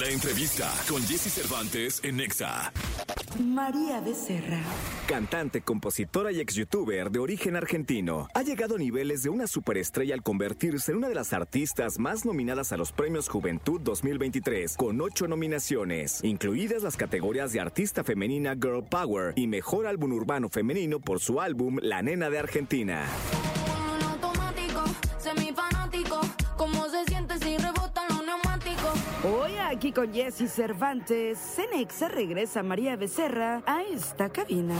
La entrevista con Jesse Cervantes en Nexa. María Becerra. Cantante, compositora y ex youtuber de origen argentino, ha llegado a niveles de una superestrella al convertirse en una de las artistas más nominadas a los Premios Juventud 2023, con ocho nominaciones, incluidas las categorías de Artista Femenina Girl Power y Mejor Álbum Urbano Femenino por su álbum La Nena de Argentina. Con Jesse Cervantes, Cenexa regresa María Becerra a esta cabina.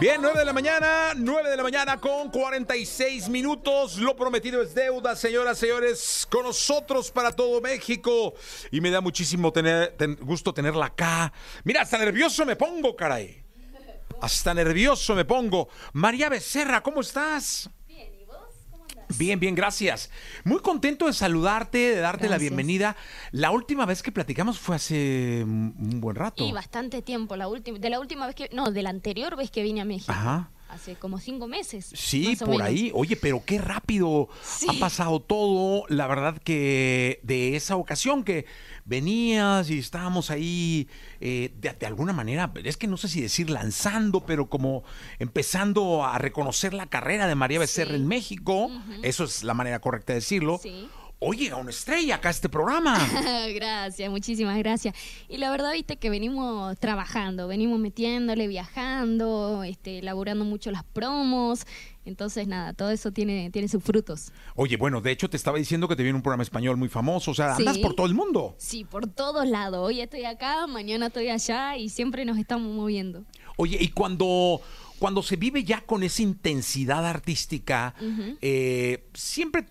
Bien, 9 de la mañana, 9 de la mañana con 46 minutos. Lo prometido es deuda, señoras, señores, con nosotros para todo México. Y me da muchísimo tener, ten- gusto tenerla acá. Mira, hasta nervioso me pongo, caray. Hasta nervioso me pongo. María Becerra, ¿cómo estás? Bien, bien, gracias. Muy contento de saludarte, de darte la bienvenida. La última vez que platicamos fue hace un un buen rato. Y bastante tiempo, la última, de la última vez que, no, de la anterior vez que vine a México. Ajá. Hace como cinco meses. Sí, por ahí. Oye, pero qué rápido Sí. ha pasado todo. La verdad que de esa ocasión que venías y estábamos ahí eh, de, de alguna manera, es que no sé si decir lanzando, pero como empezando a reconocer la carrera de María Becerra Sí. en México. Eso es la manera correcta de decirlo. Sí. Oye, a una estrella acá este programa. gracias, muchísimas gracias. Y la verdad, viste que venimos trabajando, venimos metiéndole, viajando, este, elaborando mucho las promos. Entonces, nada, todo eso tiene, tiene sus frutos. Oye, bueno, de hecho te estaba diciendo que te viene un programa español muy famoso. O sea, andas Sí. por todo el mundo. Sí, por todos lados. Hoy estoy acá, mañana estoy allá y siempre nos estamos moviendo. Oye, y cuando, cuando se vive ya con esa intensidad artística, eh, siempre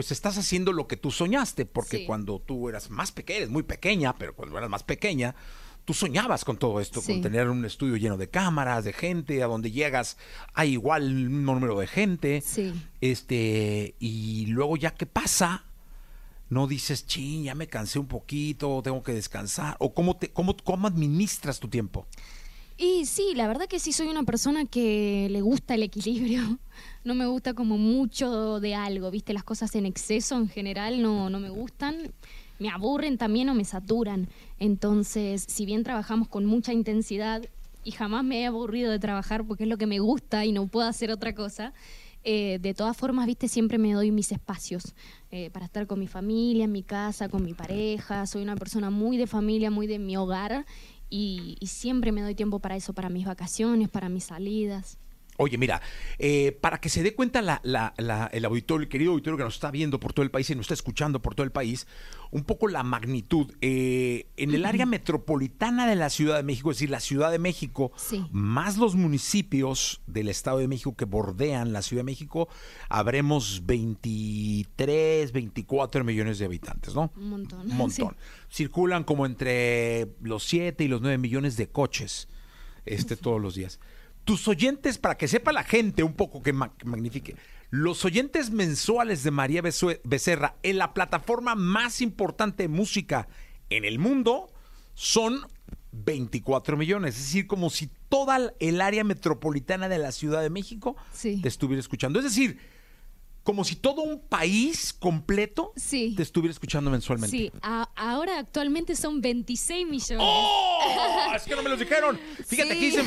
pues estás haciendo lo que tú soñaste, porque Sí. cuando tú eras más pequeña, eres muy pequeña, pero cuando eras más pequeña, tú soñabas con todo esto, con tener un estudio lleno de cámaras, de gente, a donde llegas hay igual un número de gente. Sí. Este, y luego ya que pasa, no dices, ching, ya me cansé un poquito, tengo que descansar. O cómo, te, cómo, cómo administras tu tiempo. Y sí, la verdad que sí soy una persona que le gusta el equilibrio. No me gusta como mucho de algo, ¿viste? Las cosas en exceso en general no, no me gustan. Me aburren también o me saturan. Entonces, si bien trabajamos con mucha intensidad y jamás me he aburrido de trabajar porque es lo que me gusta y no puedo hacer otra cosa, eh, de todas formas, viste, siempre me doy mis espacios eh, para estar con mi familia, en mi casa, con mi pareja. Soy una persona muy de familia, muy de mi hogar y, y siempre me doy tiempo para eso, para mis vacaciones, para mis salidas. Oye, mira, eh, para que se dé cuenta la- la- la- el auditorio, el querido auditorio que nos está viendo por todo el país y nos está escuchando por todo el país, un poco la magnitud. eh, en el área metropolitana de la Ciudad de México, es decir, la Ciudad de México, Sí. más los municipios del Estado de México que bordean la Ciudad de México, habremos 23, 24 millones de habitantes, ¿no? Un montón. Un montón. Circulan como entre los 7 y los 9 millones de coches este, todos los días. Tus oyentes, para que sepa la gente un poco que, ma- que magnifique, los oyentes mensuales de María Becerra en la plataforma más importante de música en el mundo son 24 millones. Es decir, como si toda el área metropolitana de la Ciudad de México Sí. te estuviera escuchando. Es decir, como si todo un país completo Sí. te estuviera escuchando mensualmente. Sí, a- ahora actualmente son 26 millones. ¡Oh! Es que no me los dijeron. Fíjate, Sí. aquí dicen.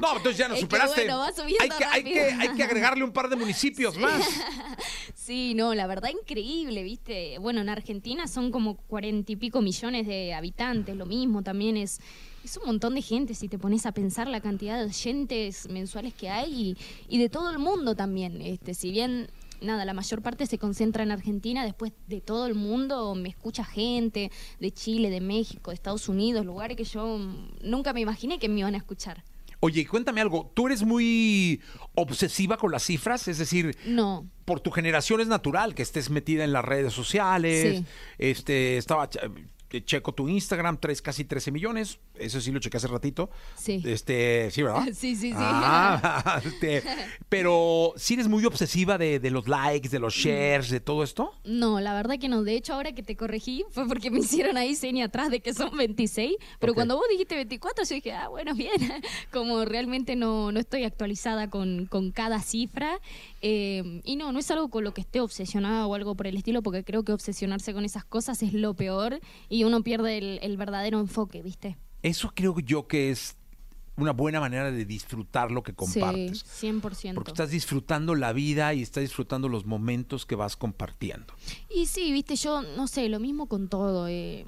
No, entonces ya nos Es que superaste. bueno, va subiendo hay, que, hay, rápido. que, hay que agregarle un par de municipios más. Sí, no, la verdad increíble, ¿viste? Bueno, en Argentina son como cuarenta y pico millones de habitantes, lo mismo también es, es un montón de gente si te pones a pensar la cantidad de oyentes mensuales que hay y, y de todo el mundo también. Este, si bien, nada, la mayor parte se concentra en Argentina, después de todo el mundo me escucha gente de Chile, de México, de Estados Unidos, lugares que yo nunca me imaginé que me iban a escuchar. Oye, cuéntame algo. ¿Tú eres muy obsesiva con las cifras? Es decir, No, por tu generación es natural que estés metida en las redes sociales. Sí. Este, estaba. Checo tu Instagram, tres, casi 13 millones. Eso sí lo chequé hace ratito. Sí. Este, sí, ¿verdad? Sí, sí, sí. Ah, este, pero sí eres muy obsesiva de, de los likes, de los shares, de todo esto. No, la verdad que no. De hecho, ahora que te corregí fue porque me hicieron ahí seña atrás de que son 26. Pero cuando vos dijiste 24, yo dije, ah, bueno, bien. Como realmente no, no estoy actualizada con, con cada cifra. eh, y no, no es algo con lo que esté obsesionada o algo por el estilo, porque creo que obsesionarse con esas cosas es lo peor y uno pierde el, el verdadero enfoque, ¿viste? Eso creo yo que es una buena manera de disfrutar lo que compartes. Sí, 100%. Porque estás disfrutando la vida y estás disfrutando los momentos que vas compartiendo. Y sí, viste, yo no sé, lo mismo con todo. eh,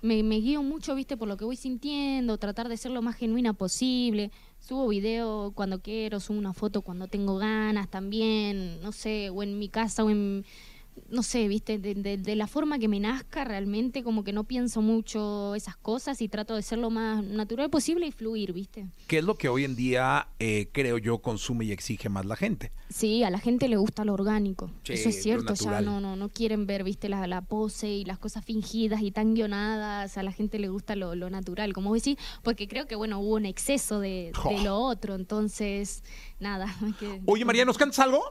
me, me guío mucho, viste, por lo que voy sintiendo, tratar de ser lo más genuina posible. Subo video cuando quiero, subo una foto cuando tengo ganas también, no sé, o en mi casa o en, no sé, viste, de, de- de la forma que me nazca realmente, como que no pienso mucho esas cosas y trato de ser lo más natural posible y fluir, viste. Que es lo que hoy en día, eh, creo yo, consume y exige más la gente. Sí, a la gente le gusta lo orgánico. Sí, Eso es cierto, ya no, no, no quieren ver, viste, la, la pose y las cosas fingidas y tan guionadas. A la gente le gusta lo, lo natural, como vos decís, porque creo que, bueno, hubo un exceso de, de lo otro. Entonces, nada. que- Oye, María, ¿nos cantas algo?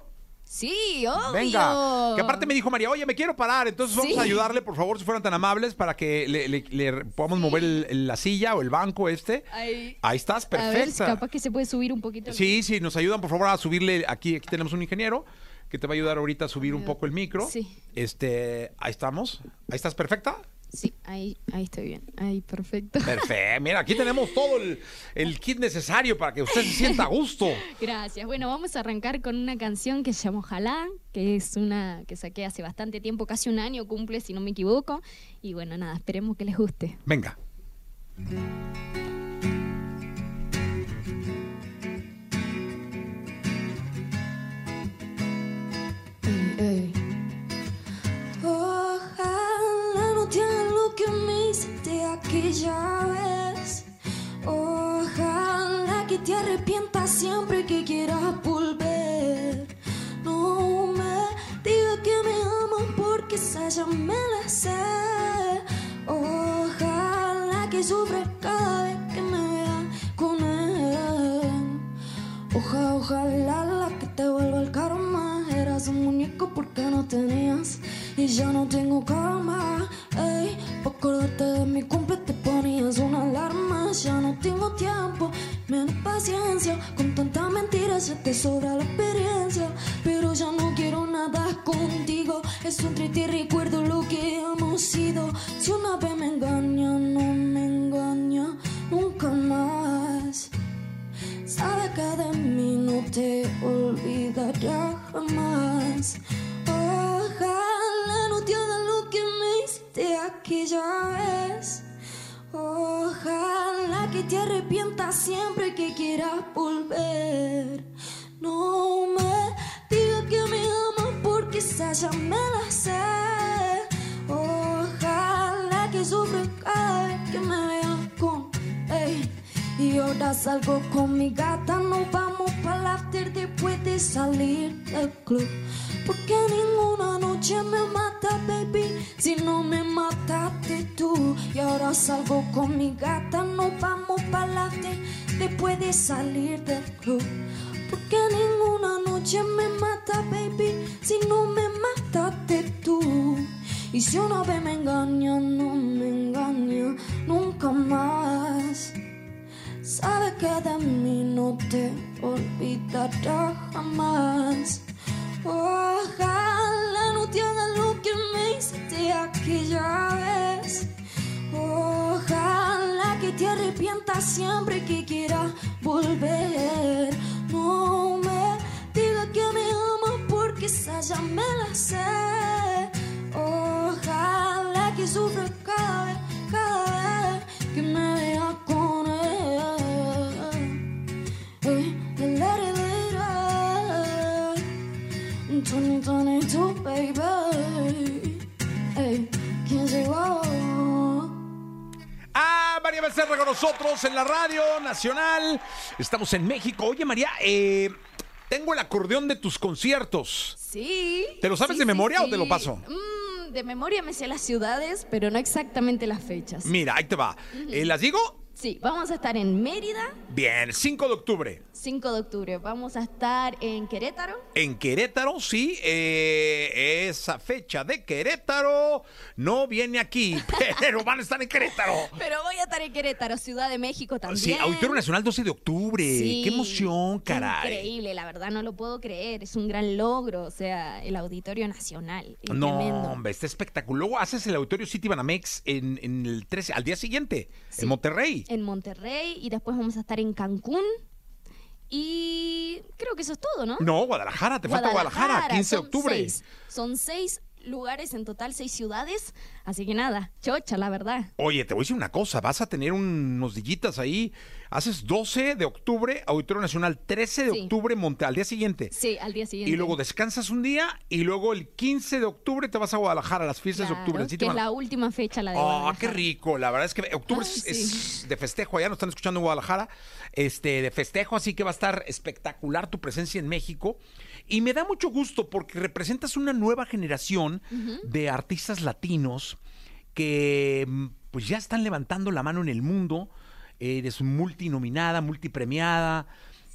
Sí, obvio. Venga. Que aparte me dijo María, oye, me quiero parar. Entonces vamos Sí. a ayudarle, por favor, si fueran tan amables, para que le, le- le podamos mover el- el- la silla o el banco este. Ahí. Ahí estás, A ver, perfecta. capaz que se puede subir un poquito. Sí, sí, nos ayudan, por favor, a subirle. Aquí, aquí tenemos un ingeniero que te va a ayudar ahorita a subir un poco el micro. Sí. Este, ahí estamos. Ahí estás perfecta. Sí, ahí, ahí estoy bien. Ahí, perfecto. Perfecto. Mira, aquí tenemos todo el, el kit necesario para que usted se sienta a gusto. Gracias. Bueno, vamos a arrancar con una canción que se llama Ojalá, que es una que saqué hace bastante tiempo, casi un año cumple, si no me equivoco. Y bueno, nada, esperemos que les guste. Venga. Aquella vez. Ojalá que te arrepientas siempre que quieras volver. No me digas que me amas porque esa ya me la sé. Ojalá que sufras cada vez que me veas con él. Oja, ojalá la que te vuelva el karma. Eras un muñeco porque no tenías y ya no tengo calma. Ey, acordarte de mi cumple te ponías una Ya no tengo tiempo, menos paciencia. Con tanta mentira ya te sobra la experiencia. Pero ya no quiero nada contigo. Es un triste recuerdo lo que hemos sido. Si una vez me engaña, no me engaña nunca más. Sabe que de mí no te olvidará jamás. Salgo con mi gata, nos vamos para el after después de salir del club. Porque ninguna noche me mata, baby, si no me mataste tú. Y ahora salgo con mi gata, nos vamos para el after después de salir del club. Porque ninguna noche me mata, baby, si no me mataste tú. Y si una vez me engaña, no me engaña nunca más. Sabe que de mí no te olvidará jamás. Ojalá no haga lo que me hiciste aquella vez. Ojalá que te arrepientas siempre Becerra con nosotros en la radio nacional. Estamos en México. Oye, María, eh, tengo el acordeón de tus conciertos. Sí. ¿Te lo sabes sí, de sí, memoria o te lo paso? Mm, de memoria me sé las ciudades, pero no exactamente las fechas. Mira, ahí te va. Eh, ¿Las digo? Sí, vamos a estar en Mérida, Bien, 5 de octubre. 5 de octubre. Vamos a estar en Querétaro. En Querétaro, sí, eh, esa fecha de Querétaro no viene aquí, pero van a estar en Querétaro. Pero voy a estar en Querétaro, Ciudad de México también. Sí, Auditorio Nacional 12 de octubre. Sí, Qué emoción, caray. Increíble, la verdad no lo puedo creer. Es un gran logro, o sea, el Auditorio Nacional. es No, tremendo. hombre, está espectacular. Luego haces el Auditorio City Banamex en, en el 13, al día siguiente, Sí. en Monterrey. En Monterrey y después vamos a estar en Cancún. Y creo que eso es todo, ¿no? No, Guadalajara, te falta Guadalajara, 15 de son octubre. seis. Son seis lugares en total, seis ciudades. Así que nada, chocha, la verdad. Oye, te voy a decir una cosa, vas a tener unos dillitas ahí. Haces 12 de octubre, Auditorio Nacional, 13 de Sí. octubre, Monte, al día siguiente. Sí, al día siguiente. Y luego descansas un día y luego el 15 de octubre te vas a Guadalajara a las fiestas de octubre. Así que es la última fecha, la de Guadalajara. qué rico. La verdad es que octubre Ay, es, sí. es de festejo. Allá nos están escuchando en Guadalajara. Este, de festejo, así que va a estar espectacular tu presencia en México. Y me da mucho gusto porque representas una nueva generación de artistas latinos que mm, pues ya están levantando la mano en el mundo. Eres multinominada, multipremiada.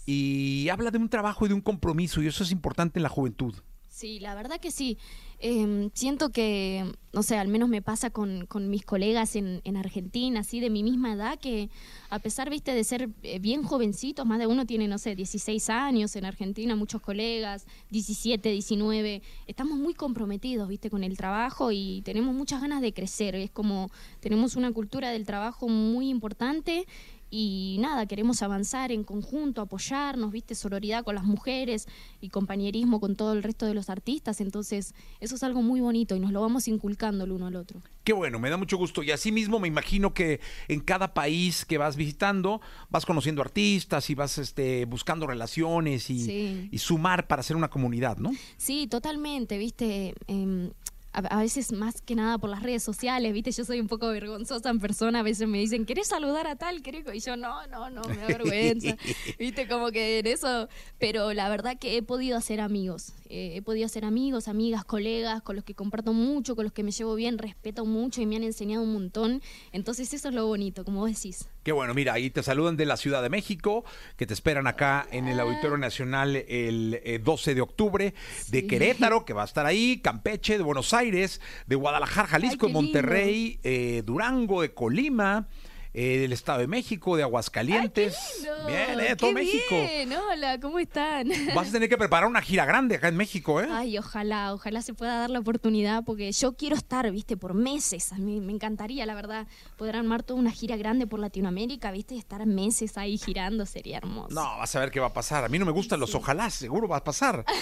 Y habla de un trabajo y de un compromiso. Y eso es importante en la juventud. Sí, la verdad que sí. Eh, siento que, no sé, al menos me pasa con, con mis colegas en, en Argentina, así de mi misma edad, que a pesar, viste, de ser eh, bien jovencitos, más de uno tiene, no sé, 16 años en Argentina, muchos colegas, 17, 19, estamos muy comprometidos, viste, con el trabajo y tenemos muchas ganas de crecer. Es como, tenemos una cultura del trabajo muy importante y nada, queremos avanzar en conjunto, apoyarnos, viste, sororidad con las mujeres y compañerismo con todo el resto de los artistas, entonces eso es algo muy bonito y nos lo vamos inculcando el uno al otro. Qué bueno, me da mucho gusto. Y así mismo me imagino que en cada país que vas visitando vas conociendo artistas y vas este, buscando relaciones y, Sí. y sumar para hacer una comunidad, ¿no? Sí, totalmente, viste. em, a, a veces más que nada por las redes sociales, viste, yo soy un poco vergonzosa en persona, a veces me dicen, ¿querés saludar a tal? ¿Querés? co-?" Y yo, no, no, no, me da vergüenza, viste, como que en eso, pero la verdad que he podido hacer amigos, eh, he podido hacer amigos, amigas, colegas, con los que comparto mucho, con los que me llevo bien, respeto mucho y me han enseñado un montón, entonces eso es lo bonito, como vos decís. Qué bueno, mira, ahí te saludan de la Ciudad de México, que te esperan acá en el Auditorio Nacional el eh, 12 de octubre, de Sí. Querétaro, que va a estar ahí, Campeche, de Buenos Aires, de Guadalajara, Jalisco, Ay, Monterrey, eh, Durango, de Colima, eh, del Estado de México, de Aguascalientes. Lindo, Bien, eh, todo qué México. bien, hola, ¿cómo están? Vas a tener que preparar una gira grande acá en México, ¿eh? Ay, ojalá, ojalá se pueda dar la oportunidad porque yo quiero estar, viste, por meses. A mí me encantaría, la verdad, poder armar toda una gira grande por Latinoamérica, viste, y estar meses ahí girando sería hermoso. No, vas a ver qué va a pasar. A mí no me gustan los ojalá, seguro va a pasar.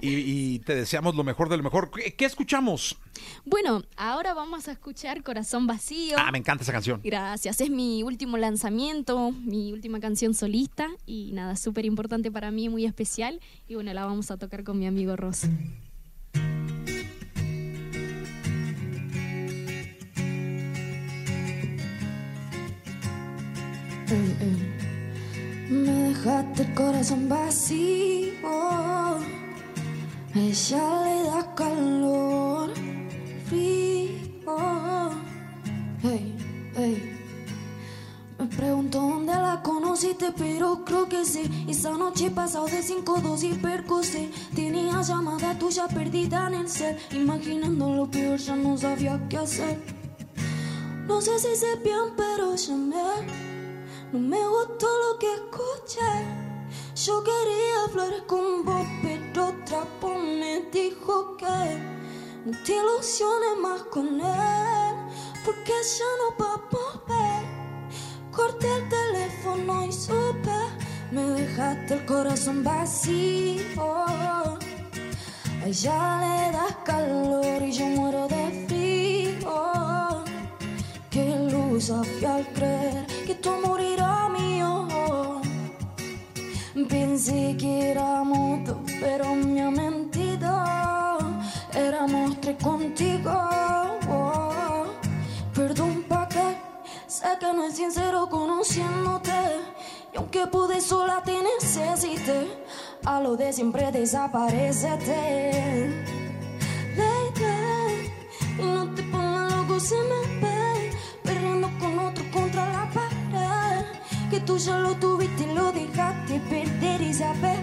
Y, y te deseamos lo mejor de lo mejor. ¿Qué, qué escuchamos? Bueno, ahora vamos a escuchar Corazón Vacío. Ah, me encanta esa canción. Gracias, es mi último lanzamiento, mi última canción solista y nada, súper importante para mí, muy especial. Y bueno, la vamos a tocar con mi amigo Ross. Ey, ey. Me dejaste el corazón vacío, ella le da calor, conociste, pero creo que sí. Esa noche pasado de cinco dos y percocé. Tenía llamada tuya perdida en el cel. Imaginando lo peor, ya no sabía qué hacer. No sé si sé bien, pero llamé. No me gustó lo que escuché. Yo quería flores con vos, pero otra voz me dijo que no te ilusiones más con él, porque ya no va me dejaste el corazón vacío. A ella le das calor y yo muero de frío. Qué luz hacía al creer que tu amor era mío. Pensé que éramos dos, pero me ha mentido. Éramos tres contigo. Perdón pa' que sé que no es sincero conociéndote. Y aunque pude sola te necesité. A lo de siempre desaparecete. Lady, loco si me ve perreando con otro contra la pared. Que tú ya lo tuviste y lo dejaste perder y sabes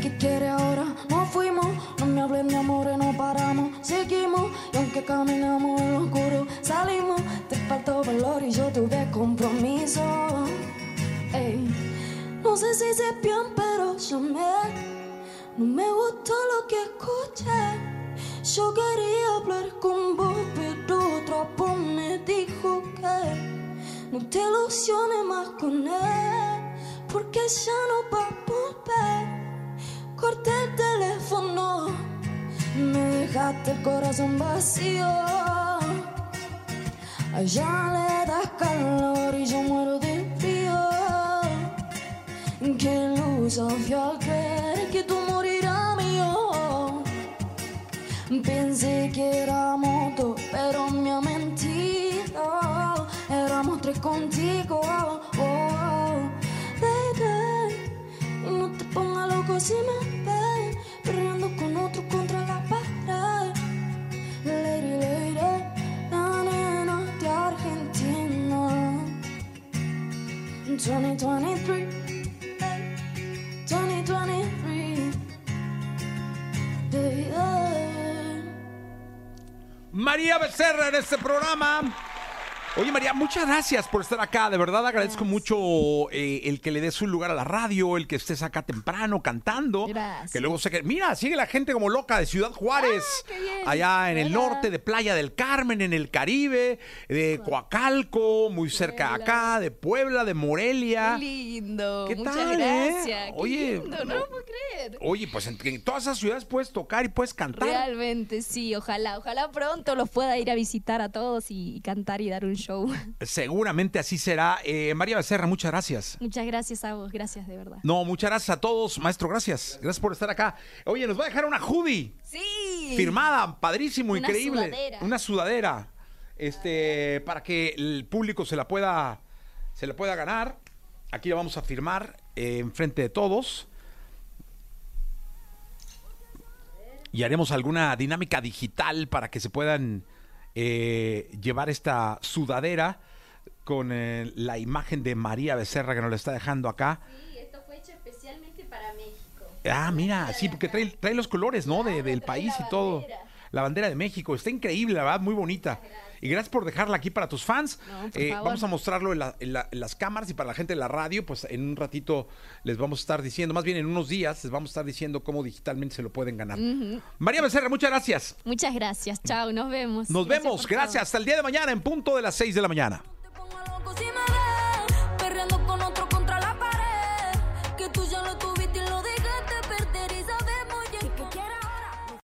que quiere ahora. Nos fuimos, no me hables de amor, no paramos, seguimos. Y aunque caminamos en lo oscuro, salimos. Te faltó valor y yo tuve compromiso. No sé si sé bien, pero llamé. No me gustó lo que escuché. Yo quería hablar con vos, pero otra voz me dijo que no te ilusiones más con él, porque ya no va a volver. Corté el teléfono, me dejaste el corazón vacío. Allá le das calor y yo muero. Qué luz al creer que tú morirás mío. Pensé que éramos dos, pero me ha mentido. Éramos tres contigo. Oh, baby. Y no te pongas loco si me ves perreando con otro contra la pared. Lady, lady, la nena de Argentina. 2023. 2023. María Becerra en este programa. Oye María, muchas gracias por estar acá. De verdad agradezco mucho eh, el que le des un lugar a la radio, el que estés acá temprano cantando. Gracias. Que luego sé que. Mira, sigue la gente como loca de Ciudad Juárez. Ah, qué. Allá en el Hola. norte de Playa del Carmen, en el Caribe, de Coacalco, muy cerca acá, de Puebla, de Morelia. Qué lindo. ¿Qué Muchas tal, eh? gracias. Qué Oye, lindo, no, no- puedo creer. Oye, pues en, en todas esas ciudades puedes tocar y puedes cantar. Realmente, sí, ojalá, ojalá pronto los pueda ir a visitar a todos y, y cantar y dar un show. Seguramente así será. Eh, María Becerra, muchas gracias. Muchas gracias a vos, gracias de verdad. No, muchas gracias a todos, maestro, gracias. Gracias por estar acá. Oye, nos va a dejar una hoodie Sí. firmada, padrísimo, Una increíble. sudadera. Una sudadera. Este, para que el público se la pueda, se la pueda ganar. Aquí la vamos a firmar eh, enfrente de todos. Y haremos alguna dinámica digital para que se puedan eh, llevar esta sudadera con eh, la imagen de María Becerra que nos la está dejando acá. Sí, esto fue hecho especialmente para México. Ah, mira, sí, porque trae, trae los colores, ¿no? De- del país y todo. bandera. La bandera de México. Está increíble, la verdad, muy bonita. Y gracias por dejarla aquí para tus fans. No, por Eh, favor. vamos a mostrarlo en, la- en la- en las cámaras y para la gente de la radio, pues en un ratito les vamos a estar diciendo, más bien en unos días les vamos a estar diciendo cómo digitalmente se lo pueden ganar. María Becerra, muchas gracias. Muchas gracias. Chao, nos vemos. Nos Gracias vemos. todo. Gracias. Hasta el día de mañana en punto de las 6 de la mañana.